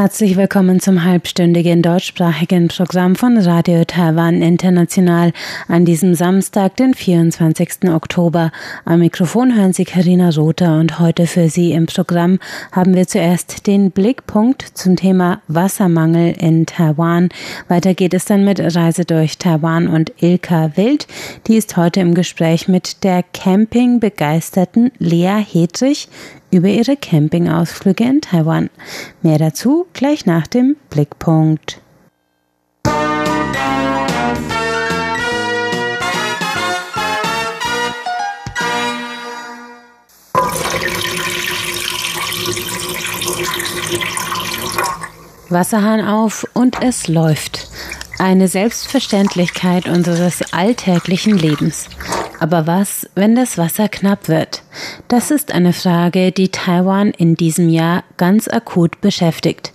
Herzlich willkommen zum halbstündigen deutschsprachigen Programm von Radio Taiwan International an diesem Samstag, den 24. Oktober. Am Mikrofon hören Sie Karina Rother und heute für Sie im Programm haben wir zuerst den Blickpunkt zum Thema Wassermangel in Taiwan. Weiter geht es dann mit Reise durch Taiwan und Ilka Wild. Die ist heute im Gespräch mit der Camping-begeisterten Lea Hedrich über ihre Campingausflüge in Taiwan. Mehr dazu gleich nach dem Blickpunkt. Wasserhahn auf und es läuft. Eine Selbstverständlichkeit unseres alltäglichen Lebens. Aber was, wenn das Wasser knapp wird? Das ist eine Frage, die Taiwan in diesem Jahr ganz akut beschäftigt,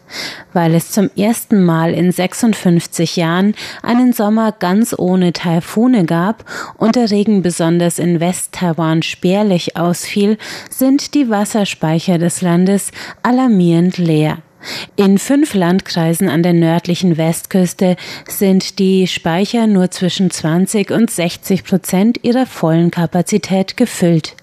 weil es zum ersten Mal in 56 Jahren einen Sommer ganz ohne Taifune gab und der Regen besonders in West-Taiwan spärlich ausfiel, sind die Wasserspeicher des Landes alarmierend leer. In fünf Landkreisen an der nördlichen Westküste sind die Speicher nur zwischen 20 und 60 Prozent ihrer vollen Kapazität gefüllt.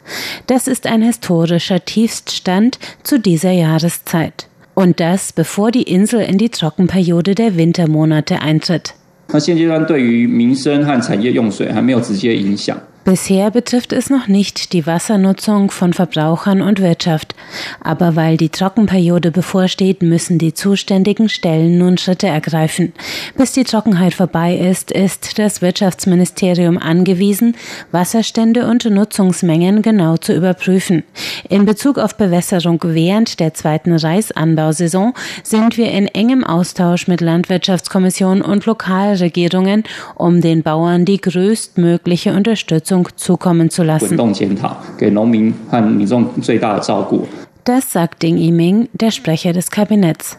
Das ist ein historischer Tiefststand zu dieser Jahreszeit. Und das, bevor die Insel in die Trockenperiode der Wintermonate eintritt. 那现阶段对于民生和产业用水还没有直接影响。 Bisher betrifft es noch nicht die Wassernutzung von Verbrauchern und Wirtschaft. Aber weil die Trockenperiode bevorsteht, müssen die zuständigen Stellen nun Schritte ergreifen. Bis die Trockenheit vorbei ist, ist das Wirtschaftsministerium angewiesen, Wasserstände und Nutzungsmengen genau zu überprüfen. In Bezug auf Bewässerung während der zweiten Reisanbausaison sind wir in engem Austausch mit Landwirtschaftskommission und Lokalregierungen, um den Bauern die größtmögliche Unterstützung Unterstützung zukommen zu lassen. Das sagt Ding Yiming, der Sprecher des Kabinetts.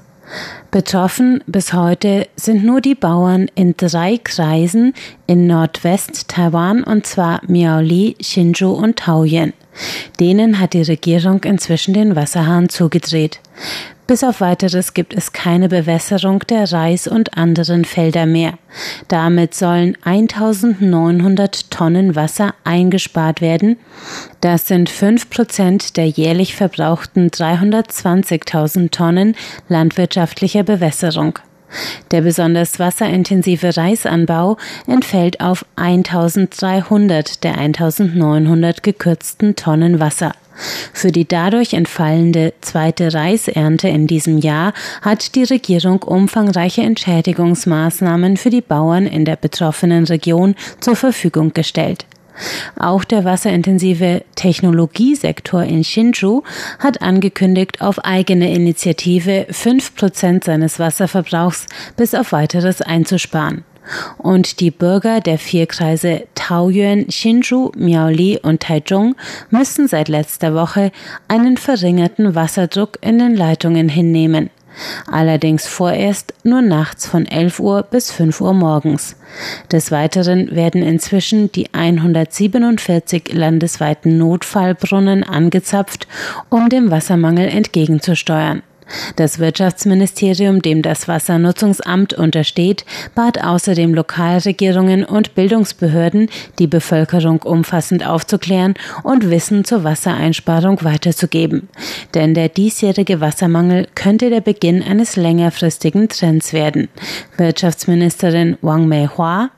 Betroffen bis heute sind nur die Bauern in drei Kreisen in Nordwest-Taiwan und zwar Miaoli, Hsinchu und Taoyuan. Denen hat die Regierung inzwischen den Wasserhahn zugedreht. Bis auf weiteres gibt es keine Bewässerung der Reis- und anderen Felder mehr. Damit sollen 1900 Tonnen Wasser eingespart werden. Das sind 5 Prozent der jährlich verbrauchten 320.000 Tonnen landwirtschaftlicher Bewässerung. Der besonders wasserintensive Reisanbau entfällt auf 1300 der 1900 gekürzten Tonnen Wasser. Für die dadurch entfallende zweite Reisernte in diesem Jahr hat die Regierung umfangreiche Entschädigungsmaßnahmen für die Bauern in der betroffenen Region zur Verfügung gestellt. Auch der wasserintensive Technologiesektor in Hsinchu hat angekündigt, auf eigene Initiative fünf Prozent seines Wasserverbrauchs bis auf weiteres einzusparen. Und die Bürger der vier Kreise Taoyuan, Hsinchu, Miaoli und Taichung müssen seit letzter Woche einen verringerten Wasserdruck in den Leitungen hinnehmen. Allerdings vorerst nur nachts von 11 Uhr bis 5 Uhr morgens. Des Weiteren werden inzwischen die 147 landesweiten Notfallbrunnen angezapft, um dem Wassermangel entgegenzusteuern. Das Wirtschaftsministerium, dem das Wassernutzungsamt untersteht, bat außerdem Lokalregierungen und Bildungsbehörden, die Bevölkerung umfassend aufzuklären und Wissen zur Wassereinsparung weiterzugeben. Denn der diesjährige Wassermangel könnte der Beginn eines längerfristigen Trends werden. Wirtschaftsministerin Wang Meihua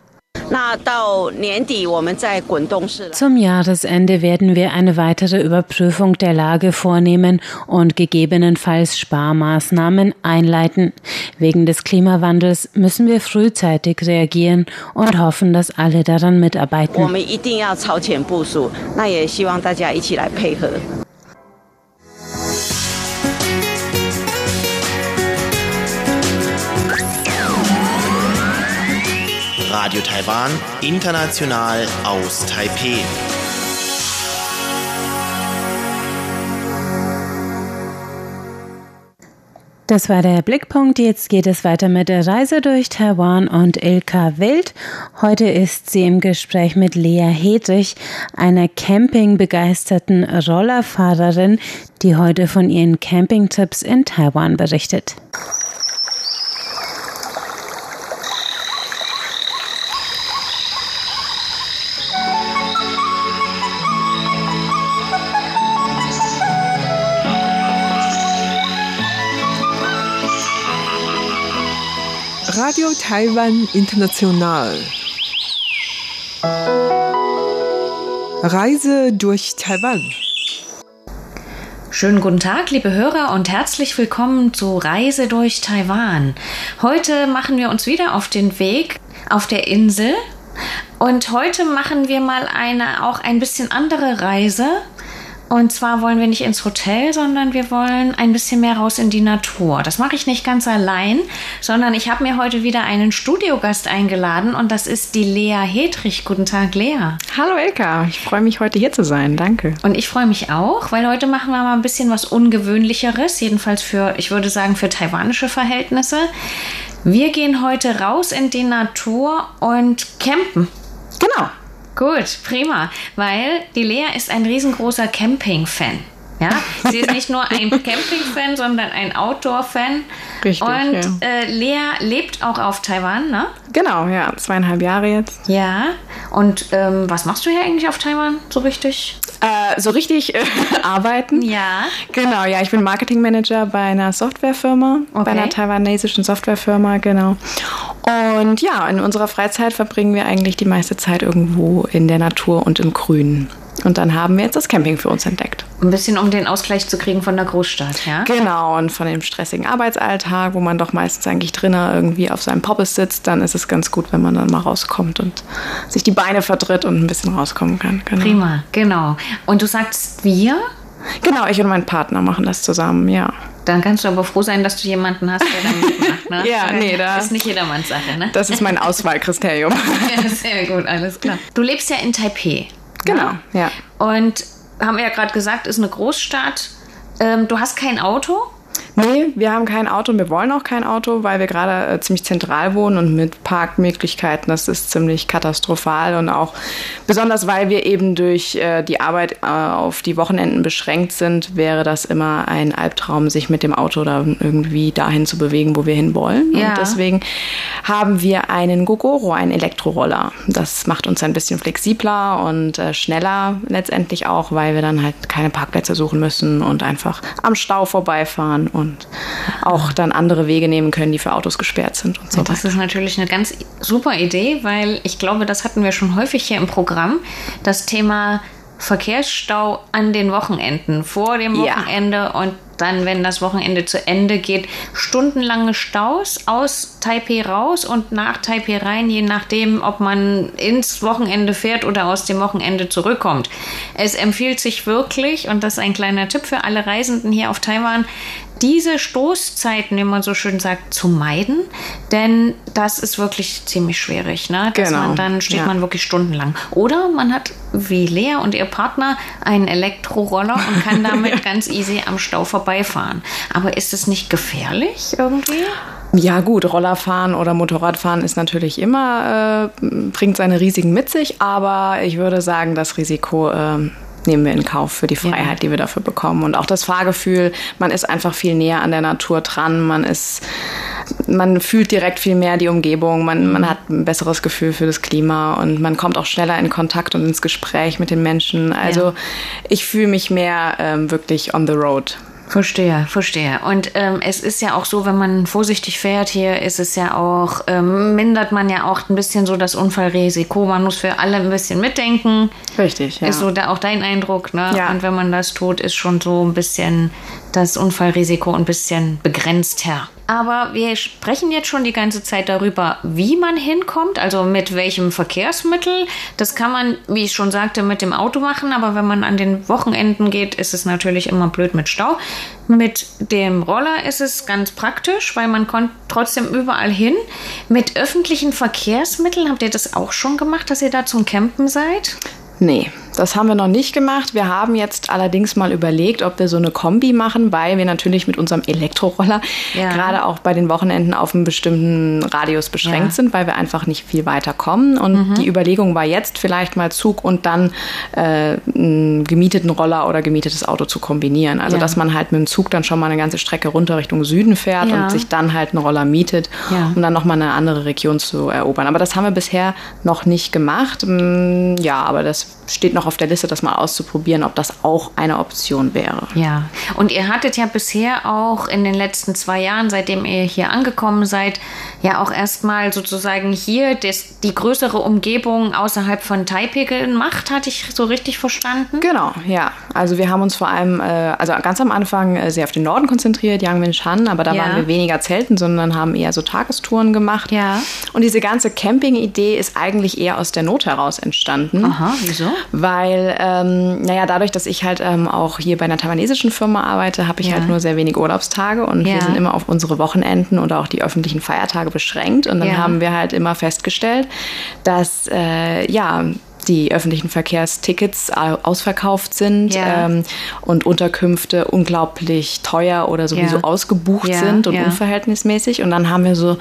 zum Jahresende werden wir eine weitere Überprüfung der Lage vornehmen und gegebenenfalls Sparmaßnahmen einleiten. Wegen des Klimawandels müssen wir frühzeitig reagieren und hoffen, dass alle daran mitarbeiten. Radio Taiwan, international aus Taipeh. Das war der Blickpunkt. Jetzt geht es weiter mit der Reise durch Taiwan und Ilka Wild. Heute ist sie im Gespräch mit Lea Hedrich, einer campingbegeisterten Rollerfahrerin, die heute von ihren Campingtipps in Taiwan berichtet. Radio Taiwan International. Reise durch Taiwan. Schönen guten Tag, liebe Hörer, und herzlich willkommen zu Reise durch Taiwan. Heute machen wir uns wieder auf den Weg auf der Insel. Und heute machen wir mal eine auch ein bisschen andere Reise. Und zwar wollen wir nicht ins Hotel, sondern wir wollen ein bisschen mehr raus in die Natur. Das mache ich nicht ganz allein, sondern ich habe mir heute wieder einen Studiogast eingeladen und das ist die Lea Hedrich. Guten Tag, Lea. Hallo Elka, ich freue mich heute hier zu sein. Danke. Und ich freue mich auch, weil heute machen wir mal ein bisschen was Ungewöhnlicheres, jedenfalls für, ich würde sagen, für taiwanische Verhältnisse. Wir gehen heute raus in die Natur und campen. Genau. Gut, prima, weil die Lea ist ein riesengroßer Camping-Fan. Ja, sie ist nicht nur ein Camping-Fan, sondern ein Outdoor-Fan. Richtig. Und ja. äh, Lea lebt auch auf Taiwan, ne? Genau, ja, zweieinhalb Jahre jetzt. Ja. Und ähm, was machst du hier eigentlich auf Taiwan so richtig? Äh, so richtig äh, arbeiten. Ja. Genau, ja, ich bin Marketingmanager bei einer Softwarefirma, Okay. bei einer taiwanesischen Softwarefirma, genau. Und ja, in unserer Freizeit verbringen wir eigentlich die meiste Zeit irgendwo in der Natur und im Grünen. Und dann haben wir jetzt das Camping für uns entdeckt. Ein bisschen, um den Ausgleich zu kriegen von der Großstadt, ja? Genau, und von dem stressigen Arbeitsalltag, wo man doch meistens eigentlich drinnen irgendwie auf seinem Poppes sitzt, dann ist es ganz gut, wenn man dann mal rauskommt und sich die Beine vertritt und ein bisschen rauskommen kann. Genau. Prima, genau. Und du sagst wir? Genau, ich und mein Partner machen das zusammen, ja. Dann kannst du aber froh sein, dass du jemanden hast, der da mitmacht, ne? Ja, nee, da- ist nicht jedermanns Sache, ne? Das ist mein Auswahlkriterium. Ja, sehr gut, alles klar. Du lebst ja in Taipei. Genau, ja. Und haben wir ja gerade gesagt, ist eine Großstadt. Ähm, du hast kein Auto? Nee, wir haben kein Auto und wir wollen auch kein Auto, weil wir gerade äh, ziemlich zentral wohnen und mit Parkmöglichkeiten, das ist ziemlich katastrophal und auch besonders, weil wir eben durch äh, die Arbeit äh, auf die Wochenenden beschränkt sind, wäre das immer ein Albtraum, sich mit dem Auto dann irgendwie dahin zu bewegen, wo wir hinwollen. Ja. Und deswegen haben wir einen Gogoro, einen Elektroroller. Das macht uns ein bisschen flexibler und äh, schneller letztendlich auch, weil wir dann halt keine Parkplätze suchen müssen und einfach am Stau vorbeifahren und auch dann andere Wege nehmen können, die für Autos gesperrt sind und so Das weiter. ist natürlich eine ganz super Idee, weil ich glaube, das hatten wir schon häufig hier im Programm. Das Thema Verkehrsstau an den Wochenenden, vor dem Ja. Wochenende und dann, wenn das Wochenende zu Ende geht, stundenlange Staus aus Taipei raus und nach Taipei rein, je nachdem, ob man ins Wochenende fährt oder aus dem Wochenende zurückkommt. Es empfiehlt sich wirklich, und das ist ein kleiner Tipp für alle Reisenden hier auf Taiwan, diese Stoßzeiten, wie man so schön sagt, zu meiden, denn das ist wirklich ziemlich schwierig. Ne? Dass Genau, man, dann steht ja. man wirklich stundenlang. Oder man hat, wie Lea und ihr Partner, einen Elektroroller und kann damit ganz easy am Stau vorbeifahren. Aber ist es nicht gefährlich irgendwie? Ja gut, Rollerfahren oder Motorradfahren ist natürlich immer, äh, bringt seine Risiken mit sich, aber ich würde sagen, das Risiko ähm, nehmen wir in Kauf für die Freiheit, die wir dafür bekommen. Und auch das Fahrgefühl, man ist einfach viel näher an der Natur dran, man ist, man fühlt direkt viel mehr die Umgebung, man, man hat ein besseres Gefühl für das Klima und man kommt auch schneller in Kontakt und ins Gespräch mit den Menschen. Also Ja. ich fühle mich mehr ähm, wirklich on the road. Verstehe, verstehe. Und ähm, es ist ja auch so, wenn man vorsichtig fährt hier, ist es ja auch, ähm, mindert man ja auch ein bisschen so das Unfallrisiko. Man muss für alle ein bisschen mitdenken. Richtig, ja. Ist so da auch dein Eindruck, ne? Ja. Und wenn man das tut, ist schon so ein bisschen das Unfallrisiko ein bisschen begrenzt her. Aber wir sprechen jetzt schon die ganze Zeit darüber, wie man hinkommt, also mit welchem Verkehrsmittel. Das kann man, wie ich schon sagte, mit dem Auto machen, aber wenn man an den Wochenenden geht, ist es natürlich immer blöd mit Stau. Mit dem Roller ist es ganz praktisch, weil man kommt trotzdem überall hin. Mit öffentlichen Verkehrsmitteln habt ihr das auch schon gemacht, dass ihr da zum Campen seid? Nee, das haben wir noch nicht gemacht. Wir haben jetzt allerdings mal überlegt, ob wir so eine Kombi machen, weil wir natürlich mit unserem Elektroroller ja. gerade auch bei den Wochenenden auf einen bestimmten Radius beschränkt ja. sind, weil wir einfach nicht viel weiter kommen. Und mhm. die Überlegung war jetzt vielleicht mal Zug und dann äh, einen gemieteten Roller oder gemietetes Auto zu kombinieren. Also ja. dass man halt mit dem Zug dann schon mal eine ganze Strecke runter Richtung Süden fährt und sich dann halt einen Roller mietet, um dann nochmal eine andere Region zu erobern. Aber das haben wir bisher noch nicht gemacht. Mm, ja, aber das steht noch auf der Liste, das mal auszuprobieren, ob das auch eine Option wäre. Ja, und ihr hattet ja bisher auch in den letzten zwei Jahren, seitdem ihr hier angekommen seid, ja auch erstmal sozusagen hier das, die größere Umgebung außerhalb von Taipei gemacht, hatte ich so richtig verstanden? Genau, ja. Also wir haben uns vor allem, äh, also ganz am Anfang äh, sehr auf den Norden konzentriert, Yangmin Shan, aber da ja. waren wir weniger zelten, sondern haben eher so Tagestouren gemacht. Ja. Und diese ganze Camping-Idee ist eigentlich eher aus der Not heraus entstanden. Aha, wieso? Weil, ähm, naja, dadurch, dass ich halt ähm, auch hier bei einer taiwanesischen Firma arbeite, habe ich ja. halt nur sehr wenig Urlaubstage und ja. wir sind immer auf unsere Wochenenden oder auch die öffentlichen Feiertage beschränkt. Und dann ja. haben wir halt immer festgestellt, dass äh, ja die öffentlichen Verkehrstickets ausverkauft sind ja. ähm, und Unterkünfte unglaublich teuer oder sowieso ja. ausgebucht ja. sind und unverhältnismäßig. Und dann haben wir so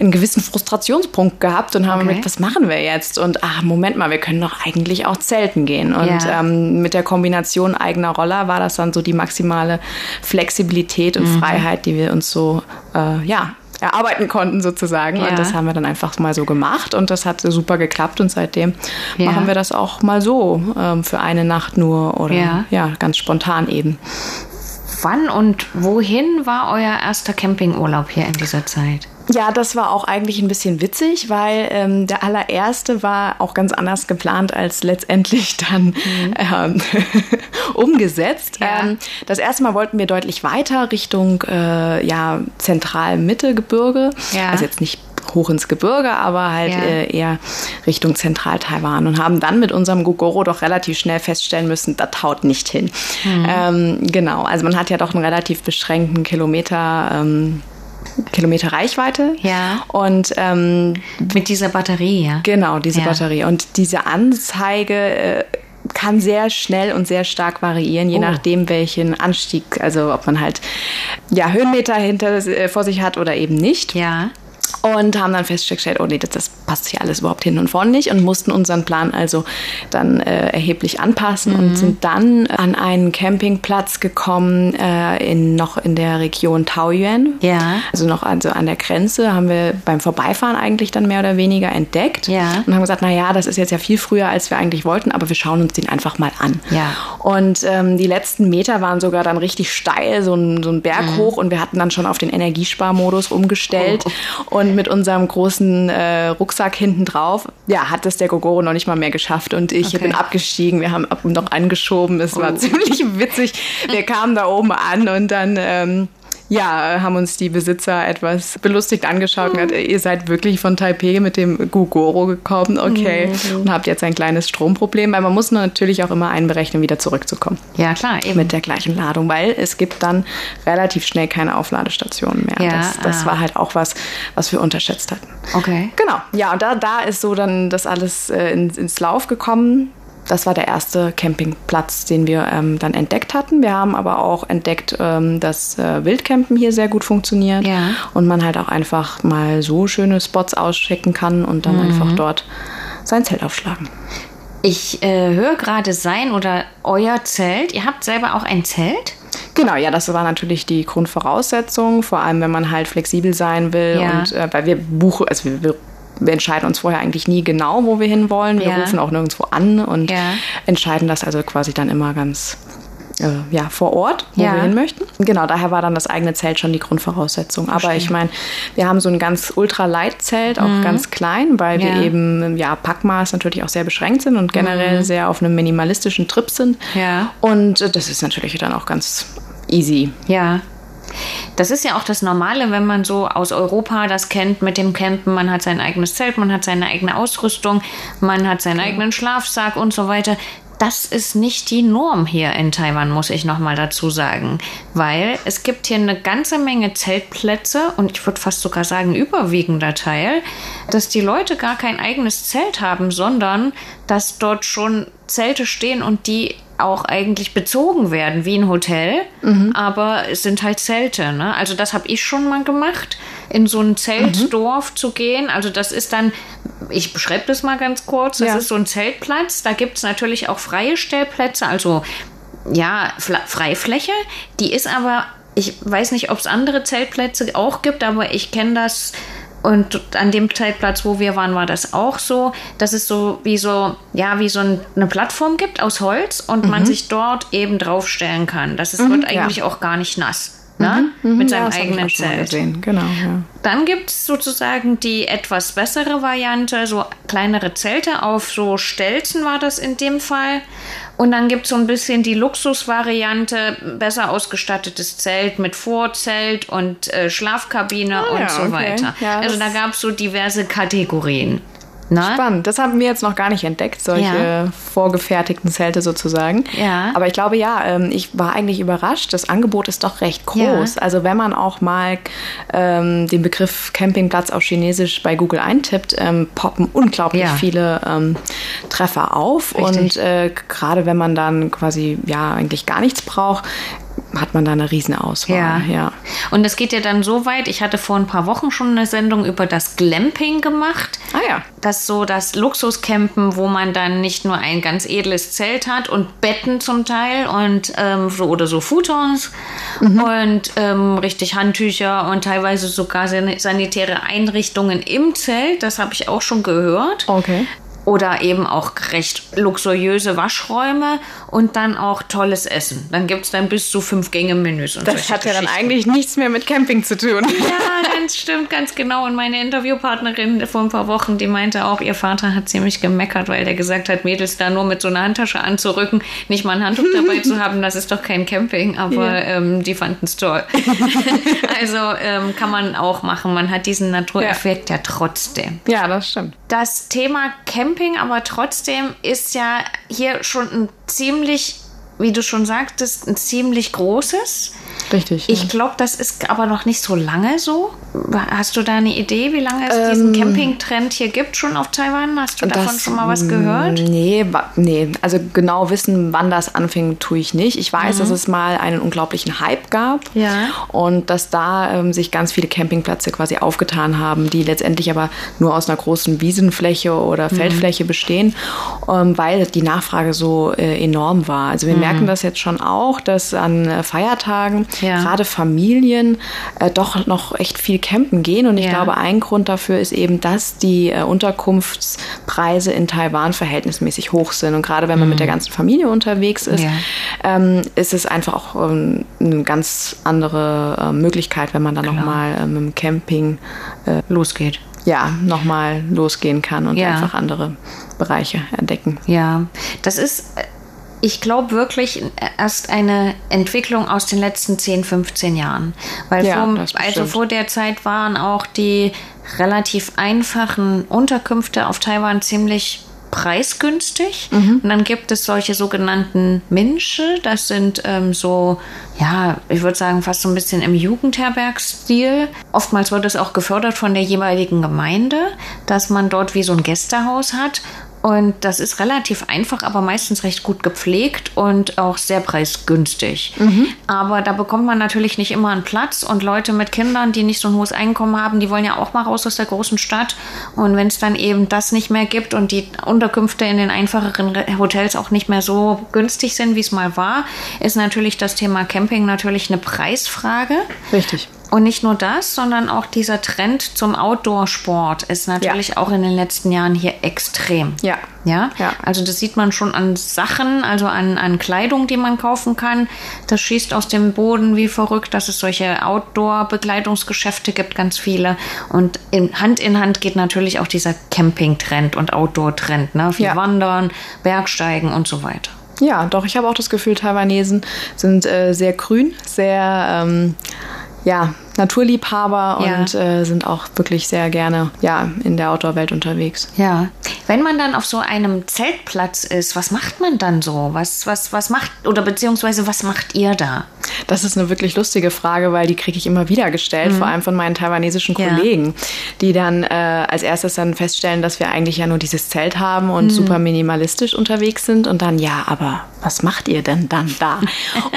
einen gewissen Frustrationspunkt gehabt und haben okay. gemerkt, was machen wir jetzt? Und ach, Moment mal, wir können doch eigentlich auch zelten gehen. Und ähm, mit der Kombination eigener Roller war das dann so die maximale Flexibilität und mhm. Freiheit, die wir uns so äh, ja, erarbeiten konnten sozusagen. Ja. Und das haben wir dann einfach mal so gemacht und das hat super geklappt und seitdem ja. machen wir das auch mal so ähm, für eine Nacht nur oder ja. ja, ganz spontan eben. Wann und wohin war euer erster Campingurlaub hier in dieser Zeit? Ja, das war auch eigentlich ein bisschen witzig, weil ähm, der allererste war auch ganz anders geplant als letztendlich dann mhm. ähm, umgesetzt. Ja. Ähm, das erste Mal wollten wir deutlich weiter Richtung äh, ja, Zentral-Mitte-Gebirge. Ja. Also jetzt nicht hoch ins Gebirge, aber halt ja. äh, eher Richtung Zentral-Taiwan und haben dann mit unserem Gogoro doch relativ schnell feststellen müssen, das haut nicht hin. Mhm. Ähm, genau, also man hat ja doch einen relativ beschränkten Kilometer. Ähm, Kilometer Reichweite. Ja. Und ähm, mit dieser Batterie, ja. Genau, diese ja. Batterie. Und diese Anzeige äh, kann sehr schnell und sehr stark variieren, je oh. nachdem, welchen Anstieg, also ob man halt ja, Höhenmeter hinter, äh, vor sich hat oder eben nicht. Ja und haben dann festgestellt, oh nee, das, das, passt hier alles überhaupt hin und vorne nicht und mussten unseren Plan also dann äh, erheblich anpassen mhm. und sind dann an einen Campingplatz gekommen, äh, in, noch in der Region Taoyuan. Ja. Also noch also an der Grenze haben wir beim Vorbeifahren eigentlich dann mehr oder weniger entdeckt ja. und haben gesagt, naja, das ist jetzt ja viel früher, als wir eigentlich wollten, aber wir schauen uns den einfach mal an. Ja. Und ähm, die letzten Meter waren sogar dann richtig steil, so ein, so ein Berg mhm. hoch und wir hatten dann schon auf den Energiesparmodus umgestellt oh. und mit unserem großen äh, Rucksack hinten drauf, ja, hat das der Gogoro noch nicht mal mehr geschafft und ich okay. bin abgestiegen. Wir haben ab und noch angeschoben. Es oh. war ziemlich witzig. Wir kamen da oben an und dann ähm, ja, haben uns die Besitzer etwas belustigt angeschaut und gesagt, ihr seid wirklich von Taipei mit dem Gugoro gekommen, okay, mhm. und habt jetzt ein kleines Stromproblem, weil man muss natürlich auch immer einberechnen, wieder zurückzukommen. Ja, klar, eben. Mit der gleichen Ladung, weil es gibt dann relativ schnell keine Aufladestationen mehr. Ja, das, das ah. war halt auch was, was wir unterschätzt hatten. Okay. Genau, ja, und da, da ist so dann das alles äh, ins, ins Lauf gekommen das war der erste Campingplatz, den wir ähm, dann entdeckt hatten. Wir haben aber auch entdeckt, ähm, dass äh, Wildcampen hier sehr gut funktioniert ja. und man halt auch einfach mal so schöne Spots auschecken kann und dann mhm. einfach dort sein Zelt aufschlagen. Ich äh, höre gerade sein oder euer Zelt. Ihr habt selber auch ein Zelt? Genau, ja, das war natürlich die Grundvoraussetzung, vor allem wenn man halt flexibel sein will ja. und äh, weil wir buchen, also wir, wir wir entscheiden uns vorher eigentlich nie genau, wo wir hinwollen. Wir ja. rufen auch nirgendwo an und ja. entscheiden das also quasi dann immer ganz äh, ja, vor Ort, wo ja. wir hin möchten. Genau, daher war dann das eigene Zelt schon die Grundvoraussetzung. Aber ich meine, wir haben so ein ganz ultra-light-Zelt, auch mhm. ganz klein, weil ja. wir eben, ja, Packmaß natürlich auch sehr beschränkt sind und generell mhm. sehr auf einem minimalistischen Trip sind. Ja. Und äh, das ist natürlich dann auch ganz easy. Ja. Das ist ja auch das Normale, wenn man so aus Europa das kennt mit dem Campen. Man hat sein eigenes Zelt, man hat seine eigene Ausrüstung, man hat seinen eigenen Schlafsack und so weiter das ist nicht die Norm hier in Taiwan, muss ich nochmal dazu sagen. Weil es gibt hier eine ganze Menge Zeltplätze und ich würde fast sogar sagen, überwiegender Teil, dass die Leute gar kein eigenes Zelt haben, sondern dass dort schon Zelte stehen und die auch eigentlich bezogen werden wie ein Hotel, mhm. aber es sind halt Zelte. Ne? Also das habe ich schon mal gemacht, in so ein Zeltdorf mhm. zu gehen. Also das ist dann, ich beschreibe das mal ganz kurz, das ja. ist so ein Zeltplatz. Da gibt es natürlich auch freie Stellplätze, also ja, Freifläche. Die ist aber, ich weiß nicht, ob es andere Zeltplätze auch gibt, aber ich kenne das und an dem Zeltplatz, wo wir waren, war das auch so, dass es so wie so, ja, wie so eine Plattform gibt aus Holz und mhm. man sich dort eben draufstellen kann. Das ist, mhm, wird eigentlich ja. auch gar nicht nass. Ne? Mhm, mhm. mit seinem ja, eigenen Zelt. Genau, ja. Dann gibt es sozusagen die etwas bessere Variante, so kleinere Zelte auf so Stelzen war das in dem Fall. Und dann gibt es so ein bisschen die Luxusvariante, besser ausgestattetes Zelt mit Vorzelt und äh, Schlafkabine oh, und ja, so okay. weiter. Also da gab es so diverse Kategorien. Na? Spannend. Das haben wir jetzt noch gar nicht entdeckt, solche ja. vorgefertigten Zelte sozusagen. Ja. Aber ich glaube, ja, ähm, ich war eigentlich überrascht. Das Angebot ist doch recht groß. Ja. Also wenn man auch mal ähm, den Begriff Campingplatz auf Chinesisch bei Google eintippt, ähm, poppen unglaublich ja. viele ähm, Treffer auf. Richtig. Und äh, gerade wenn man dann quasi ja eigentlich gar nichts braucht, hat man da eine Riesenauswahl. Ja. ja. Und es geht ja dann so weit, ich hatte vor ein paar Wochen schon eine Sendung über das Glamping gemacht. Ah ja. Das ist so das Luxuscampen, wo man dann nicht nur ein ganz edles Zelt hat und Betten zum Teil und ähm, so oder so Futons mhm. und ähm, richtig Handtücher und teilweise sogar sanitäre Einrichtungen im Zelt. Das habe ich auch schon gehört. Okay oder eben auch recht luxuriöse Waschräume und dann auch tolles Essen. Dann gibt es dann bis zu fünf Gänge-Menüs. Das hat ja dann eigentlich nichts mehr mit Camping zu tun. Ja, ganz stimmt, ganz genau. Und meine Interviewpartnerin vor ein paar Wochen, die meinte auch, ihr Vater hat ziemlich gemeckert, weil der gesagt hat, Mädels da nur mit so einer Handtasche anzurücken, nicht mal ein Handtuch dabei zu haben, das ist doch kein Camping. Aber ja. ähm, die fanden es toll. also ähm, kann man auch machen. Man hat diesen Natureffekt ja. ja trotzdem. Ja, das stimmt. Das Thema Camping aber trotzdem ist ja hier schon ein ziemlich, wie du schon sagtest, ein ziemlich großes. Richtig. Ich glaube, das ist aber noch nicht so lange so. Hast du da eine Idee, wie lange es ähm, diesen Camping-Trend hier gibt, schon auf Taiwan? Hast du davon das, schon mal was gehört? Nee, nee, also genau wissen, wann das anfing, tue ich nicht. Ich weiß, mhm. dass es mal einen unglaublichen Hype gab ja. und dass da ähm, sich ganz viele Campingplätze quasi aufgetan haben, die letztendlich aber nur aus einer großen Wiesenfläche oder mhm. Feldfläche mhm. bestehen, ähm, weil die Nachfrage so äh, enorm war. Also wir mhm. merken das jetzt schon auch, dass an äh, Feiertagen ja. gerade Familien äh, doch noch echt viel campen gehen. Und ich ja. glaube, ein Grund dafür ist eben, dass die äh, Unterkunftspreise in Taiwan verhältnismäßig hoch sind. Und gerade wenn man mhm. mit der ganzen Familie unterwegs ist, ja. ähm, ist es einfach auch ähm, eine ganz andere äh, Möglichkeit, wenn man dann nochmal äh, mit dem Camping äh, losgeht ja, nochmal losgehen kann und ja. einfach andere Bereiche entdecken. Ja, das ist ich glaube wirklich erst eine Entwicklung aus den letzten 10, 15 Jahren. Weil ja, vor, also vor der Zeit waren auch die relativ einfachen Unterkünfte auf Taiwan ziemlich preisgünstig. Mhm. Und dann gibt es solche sogenannten Minsche. Das sind ähm, so, ja, ich würde sagen, fast so ein bisschen im Jugendherbergsstil. Oftmals wird es auch gefördert von der jeweiligen Gemeinde, dass man dort wie so ein Gästehaus hat und das ist relativ einfach, aber meistens recht gut gepflegt und auch sehr preisgünstig. Mhm. Aber da bekommt man natürlich nicht immer einen Platz. Und Leute mit Kindern, die nicht so ein hohes Einkommen haben, die wollen ja auch mal raus aus der großen Stadt. Und wenn es dann eben das nicht mehr gibt und die Unterkünfte in den einfacheren Hotels auch nicht mehr so günstig sind, wie es mal war, ist natürlich das Thema Camping natürlich eine Preisfrage. Richtig. Und nicht nur das, sondern auch dieser Trend zum Outdoor-Sport ist natürlich ja. auch in den letzten Jahren hier extrem. Ja. ja. Ja. Also das sieht man schon an Sachen, also an, an Kleidung, die man kaufen kann. Das schießt aus dem Boden wie verrückt, dass es solche Outdoor-Bekleidungsgeschäfte gibt, ganz viele. Und in, Hand in Hand geht natürlich auch dieser Camping-Trend und Outdoor-Trend. Ne? Viel ja. Wandern, Bergsteigen und so weiter. Ja, doch, ich habe auch das Gefühl, Taiwanesen sind äh, sehr grün, sehr ähm, ja, Naturliebhaber ja. und äh, sind auch wirklich sehr gerne ja, in der Outdoor-Welt unterwegs. Ja. Wenn man dann auf so einem Zeltplatz ist, was macht man dann so? Was, was, was macht, oder beziehungsweise was macht ihr da? Das ist eine wirklich lustige Frage, weil die kriege ich immer wieder gestellt, mhm. vor allem von meinen taiwanesischen Kollegen, ja. die dann äh, als erstes dann feststellen, dass wir eigentlich ja nur dieses Zelt haben und mhm. super minimalistisch unterwegs sind und dann, ja, aber was macht ihr denn dann da?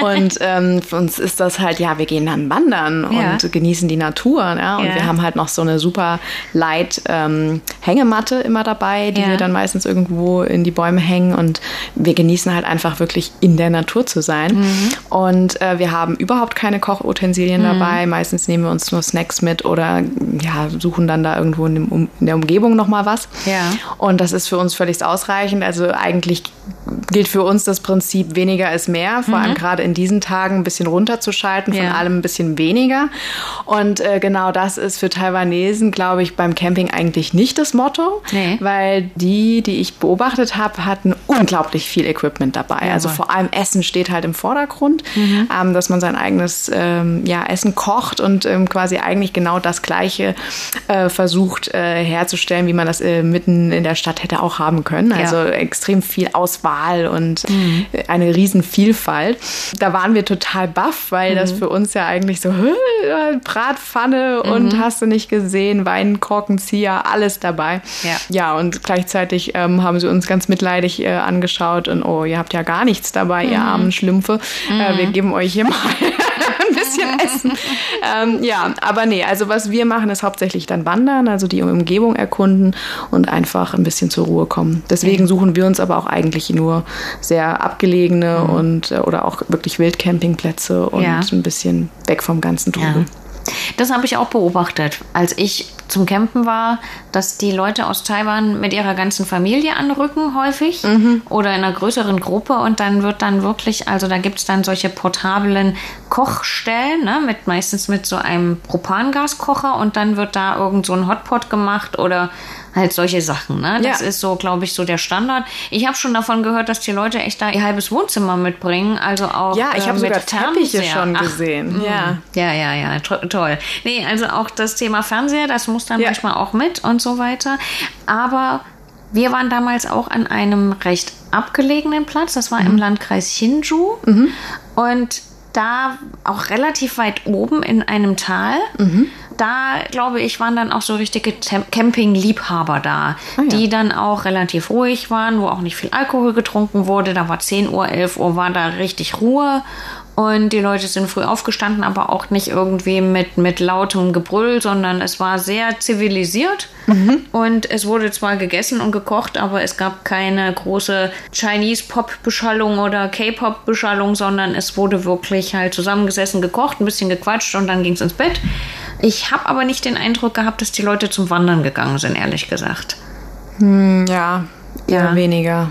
und ähm, für uns ist das halt, ja, wir gehen dann wandern ja. und genießen die Natur. Ja? Und ja. wir haben halt noch so eine super light ähm, Hängematte immer dabei, die wir dann meistens irgendwo in die Bäume hängen und wir genießen halt einfach wirklich in der Natur zu sein. Mhm. Und äh, wir haben überhaupt keine Kochutensilien mhm. dabei. Meistens nehmen wir uns nur Snacks mit oder ja, suchen dann da irgendwo in, dem, um, in der Umgebung nochmal was. Ja. Und das ist für uns völlig ausreichend. Also eigentlich gilt für uns das Prinzip weniger ist mehr, vor mhm. allem gerade in diesen Tagen ein bisschen runterzuschalten, von ja. allem ein bisschen weniger. Und äh, genau das ist für Taiwanesen, glaube ich, beim Camping eigentlich nicht das Motto, nee. weil die, die ich beobachtet habe, hatten unglaublich viel Equipment dabei. Ja, also vor allem Essen steht halt im Vordergrund, mhm. ähm, dass man sein eigenes ähm, ja, Essen kocht und ähm, quasi eigentlich genau das Gleiche äh, versucht äh, herzustellen, wie man das äh, mitten in der Stadt hätte auch haben können. Also ja. extrem viel Auswahl und mhm. eine riesen Vielfalt. Da waren wir total baff, weil mhm. das für uns ja eigentlich so Bratpfanne und mhm. hast du nicht gesehen, Weinkorkenzieher, alles dabei. Ja, ja und gleichzeitig ähm, haben sie uns ganz mitleidig äh, angeschaut und oh, ihr habt ja gar nichts dabei, ihr mhm. armen Schlümpfe. Äh, wir mhm. geben euch hier mal ein bisschen Essen. ähm, ja, aber nee, also was wir machen, ist hauptsächlich dann wandern, also die Umgebung erkunden und einfach ein bisschen zur Ruhe kommen. Deswegen suchen wir uns aber auch eigentlich nur sehr abgelegene mhm. und äh, oder auch wirklich Wildcampingplätze und ja. ein bisschen weg vom ganzen Trubel. Ja. Das habe ich auch beobachtet, als ich zum Campen war, dass die Leute aus Taiwan mit ihrer ganzen Familie anrücken häufig mhm. oder in einer größeren Gruppe und dann wird dann wirklich, also da gibt es dann solche portablen Kochstellen, ne, mit meistens mit so einem Propangaskocher und dann wird da irgend so ein Hotpot gemacht oder halt solche Sachen. Ne? Das ja. ist so, glaube ich, so der Standard. Ich habe schon davon gehört, dass die Leute echt da ihr halbes Wohnzimmer mitbringen. Also auch ja, ich habe äh, sogar Teppiche schon gesehen. Ach, ja, ja, ja, ja, toll. Nee, also auch das Thema Fernseher, das muss dann ja. manchmal auch mit und so weiter. Aber wir waren damals auch an einem recht abgelegenen Platz. Das war mhm. im Landkreis Hinju. Mhm. Und da auch relativ weit oben in einem Tal. Mhm da, glaube ich, waren dann auch so richtige Camping-Liebhaber da, ah, ja. die dann auch relativ ruhig waren, wo auch nicht viel Alkohol getrunken wurde. Da war 10 Uhr, 11 Uhr, war da richtig Ruhe. Und die Leute sind früh aufgestanden, aber auch nicht irgendwie mit, mit lautem Gebrüll, sondern es war sehr zivilisiert. Mhm. Und es wurde zwar gegessen und gekocht, aber es gab keine große Chinese-Pop-Beschallung oder K-Pop-Beschallung, sondern es wurde wirklich halt zusammengesessen, gekocht, ein bisschen gequatscht und dann ging es ins Bett. Ich habe aber nicht den Eindruck gehabt, dass die Leute zum Wandern gegangen sind, ehrlich gesagt. Hm, ja, ja. weniger.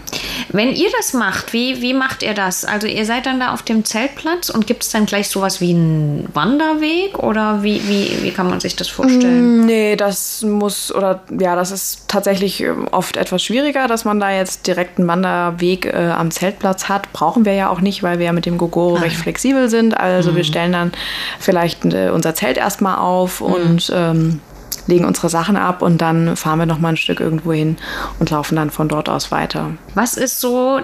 Wenn ihr das macht, wie, wie macht ihr das? Also ihr seid dann da auf dem Zeltplatz und gibt es dann gleich sowas wie einen Wanderweg oder wie, wie, wie kann man sich das vorstellen? Mm, nee, das muss oder ja, das ist tatsächlich ähm, oft etwas schwieriger, dass man da jetzt direkt einen Wanderweg äh, am Zeltplatz hat. Brauchen wir ja auch nicht, weil wir ja mit dem Gogoro ah. recht flexibel sind. Also mhm. wir stellen dann vielleicht äh, unser Zelt erstmal auf mhm. und ähm, legen unsere Sachen ab und dann fahren wir noch mal ein Stück irgendwo hin und laufen dann von dort aus weiter. Was ist so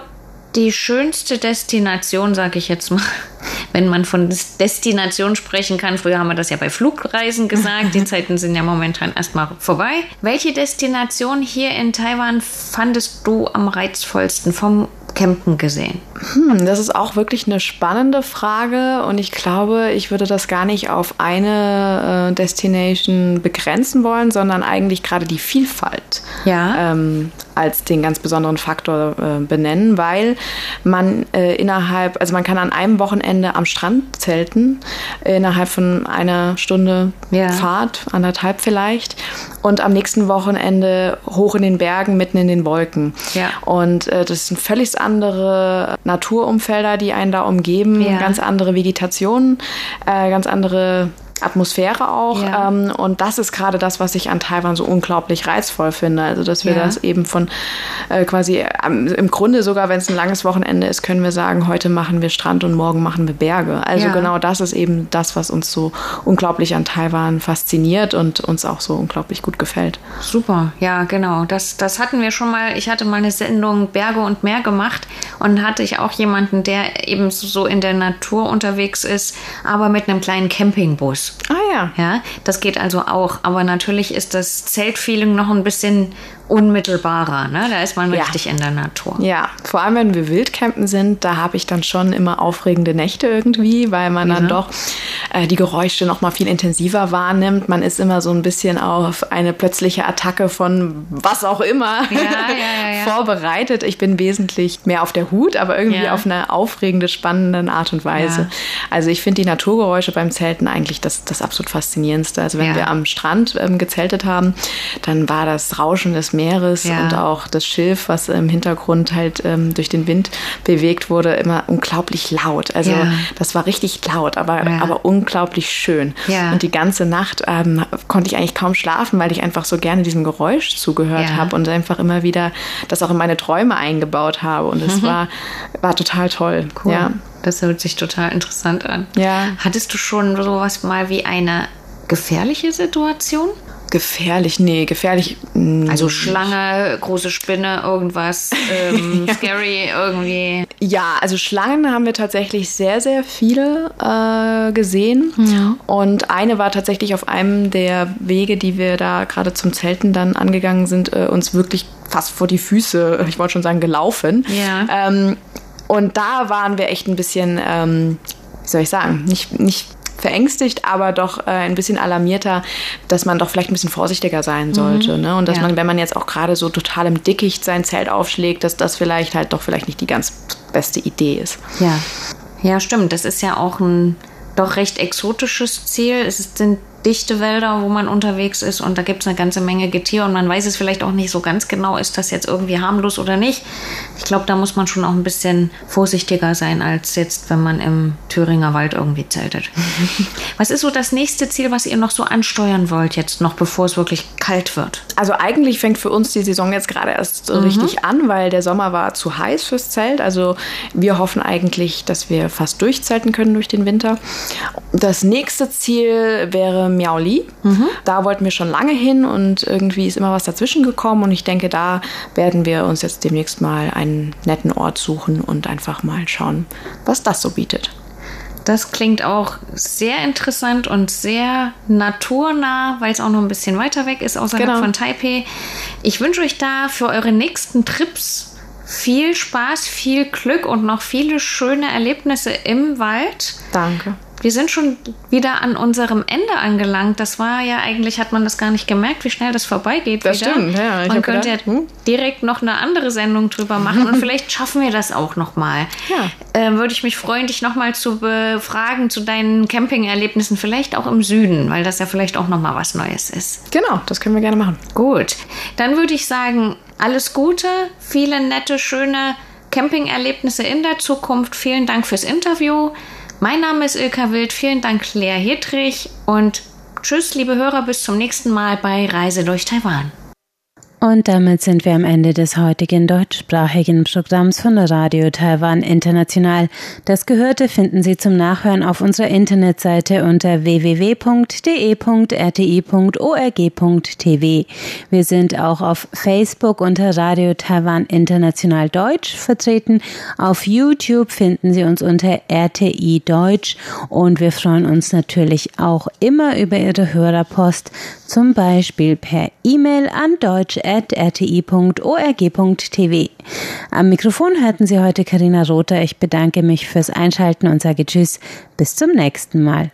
die schönste Destination, sage ich jetzt mal, wenn man von Destination sprechen kann. Früher haben wir das ja bei Flugreisen gesagt. Die Zeiten sind ja momentan erstmal vorbei. Welche Destination hier in Taiwan fandest du am reizvollsten vom Campen gesehen? Hm, das ist auch wirklich eine spannende Frage und ich glaube, ich würde das gar nicht auf eine äh, Destination begrenzen wollen, sondern eigentlich gerade die Vielfalt ja. ähm, als den ganz besonderen Faktor äh, benennen, weil man äh, innerhalb, also man kann an einem Wochenende am Strand zelten, innerhalb von einer Stunde ja. Fahrt, anderthalb vielleicht, und am nächsten Wochenende hoch in den Bergen, mitten in den Wolken. Ja. Und äh, das sind völlig andere Naturumfelder, die einen da umgeben, ja. ganz andere Vegetation, äh, ganz andere Atmosphäre auch. Ja. Ähm, und das ist gerade das, was ich an Taiwan so unglaublich reizvoll finde. Also, dass wir ja. das eben von äh, quasi ähm, im Grunde sogar, wenn es ein langes Wochenende ist, können wir sagen, heute machen wir Strand und morgen machen wir Berge. Also ja. genau das ist eben das, was uns so unglaublich an Taiwan fasziniert und uns auch so unglaublich gut gefällt. Super, ja, genau. Das, das hatten wir schon mal. Ich hatte mal eine Sendung Berge und Meer gemacht Und hatte ich auch jemanden, der eben so in der Natur unterwegs ist, aber mit einem kleinen Campingbus. I ja. Ja, das geht also auch. Aber natürlich ist das Zeltfeeling noch ein bisschen unmittelbarer. Ne? Da ist man Ja. richtig in der Natur. Ja, vor allem wenn wir Wildcampen sind, da habe ich dann schon immer aufregende Nächte irgendwie, weil man dann doch äh, die Geräusche noch mal viel intensiver wahrnimmt. Man ist immer so ein bisschen auf eine plötzliche Attacke von was auch immer Ja, vorbereitet. Ich bin wesentlich mehr auf der Hut, aber irgendwie auf eine aufregende, spannende Art und Weise. Also ich finde die Naturgeräusche beim Zelten eigentlich das, das absolut faszinierendste. Also wenn Ja. wir am Strand ähm, gezeltet haben, dann war das Rauschen des Meeres Ja. und auch das Schilf, was im Hintergrund halt ähm, durch den Wind bewegt wurde, immer unglaublich laut. Also Ja. das war richtig laut, aber, aber unglaublich schön. Und die ganze Nacht ähm, konnte ich eigentlich kaum schlafen, weil ich einfach so gerne diesem Geräusch zugehört habe und einfach immer wieder das auch in meine Träume eingebaut habe. Und es war, war total toll. Mhm. Cool. Ja. Das hört sich total interessant an. Ja. Hattest du schon sowas mal wie eine gefährliche Situation? Gefährlich, nee, gefährlich. mm, Also Schlange, große Spinne, irgendwas ähm, scary irgendwie. Ja, also Schlangen haben wir tatsächlich sehr, sehr viele äh, gesehen. Und eine war tatsächlich auf einem der Wege, die wir da gerade zum Zelten dann angegangen sind, äh, uns wirklich fast vor die Füße, ich wollte schon sagen, gelaufen. Ja. Ähm, und da waren wir echt ein bisschen, ähm, wie soll ich sagen, nicht, nicht verängstigt, aber doch äh, ein bisschen alarmierter, dass man doch vielleicht ein bisschen vorsichtiger sein sollte. Ne? Und dass Ja. man, wenn man jetzt auch gerade so total im Dickicht sein Zelt aufschlägt, dass das vielleicht halt doch vielleicht nicht die ganz beste Idee ist. Ja. Ja, stimmt. Das ist ja auch ein doch recht exotisches Ziel. Es sind dichte Wälder, wo man unterwegs ist und da gibt es eine ganze Menge Getier und man weiß es vielleicht auch nicht so ganz genau, ist das jetzt irgendwie harmlos oder nicht. Ich glaube, da muss man schon auch ein bisschen vorsichtiger sein, als jetzt, wenn man im Thüringer Wald irgendwie zeltet. was ist so das nächste Ziel, was ihr noch so ansteuern wollt, jetzt noch bevor es wirklich kalt wird? Also eigentlich fängt für uns die Saison jetzt gerade erst so richtig an, weil der Sommer war zu heiß fürs Zelt. Also wir hoffen eigentlich, dass wir fast durchzelten können durch den Winter. Das nächste Ziel wäre Miauli. Da wollten wir schon lange hin und irgendwie ist immer was dazwischen gekommen und ich denke, da werden wir uns jetzt demnächst mal einen netten Ort suchen und einfach mal schauen, was das so bietet. Das klingt auch sehr interessant und sehr naturnah, weil es auch noch ein bisschen weiter weg ist außerhalb Genau. von Taipei. Ich wünsche euch da für eure nächsten Trips viel Spaß, viel Glück und noch viele schöne Erlebnisse im Wald. Danke. Wir sind schon wieder an unserem Ende angelangt. Das war ja eigentlich, hat man das gar nicht gemerkt, wie schnell das vorbeigeht. Das wieder. stimmt, ja. Man könnte gedacht, ja hm. direkt noch eine andere Sendung drüber machen und vielleicht schaffen wir das auch noch mal. Ja. Äh, würde ich mich freuen, dich noch mal zu befragen zu deinen Campingerlebnissen, vielleicht auch im Süden, weil das ja vielleicht auch noch mal was Neues ist. Genau, das können wir gerne machen. Gut, dann würde ich sagen, alles Gute, viele nette, schöne Campingerlebnisse in der Zukunft. Vielen Dank fürs Interview. Mein Name ist Ilka Wild. Vielen Dank, Claire Hedrich. Und tschüss, liebe Hörer, bis zum nächsten Mal bei Reise durch Taiwan. Und damit sind wir am Ende des heutigen deutschsprachigen Programms von Radio Taiwan International. Das Gehörte finden Sie zum Nachhören auf unserer Internetseite unter www.de.rti.org.tv. Wir sind auch auf Facebook unter Radio Taiwan International Deutsch vertreten. Auf YouTube finden Sie uns unter RTI Deutsch und wir freuen uns natürlich auch immer über Ihre Hörerpost, zum Beispiel per E-Mail an deutsch.rti.org.tv. Am Mikrofon hörten Sie heute Karina Rother. Ich bedanke mich fürs Einschalten und sage Tschüss. Bis zum nächsten Mal.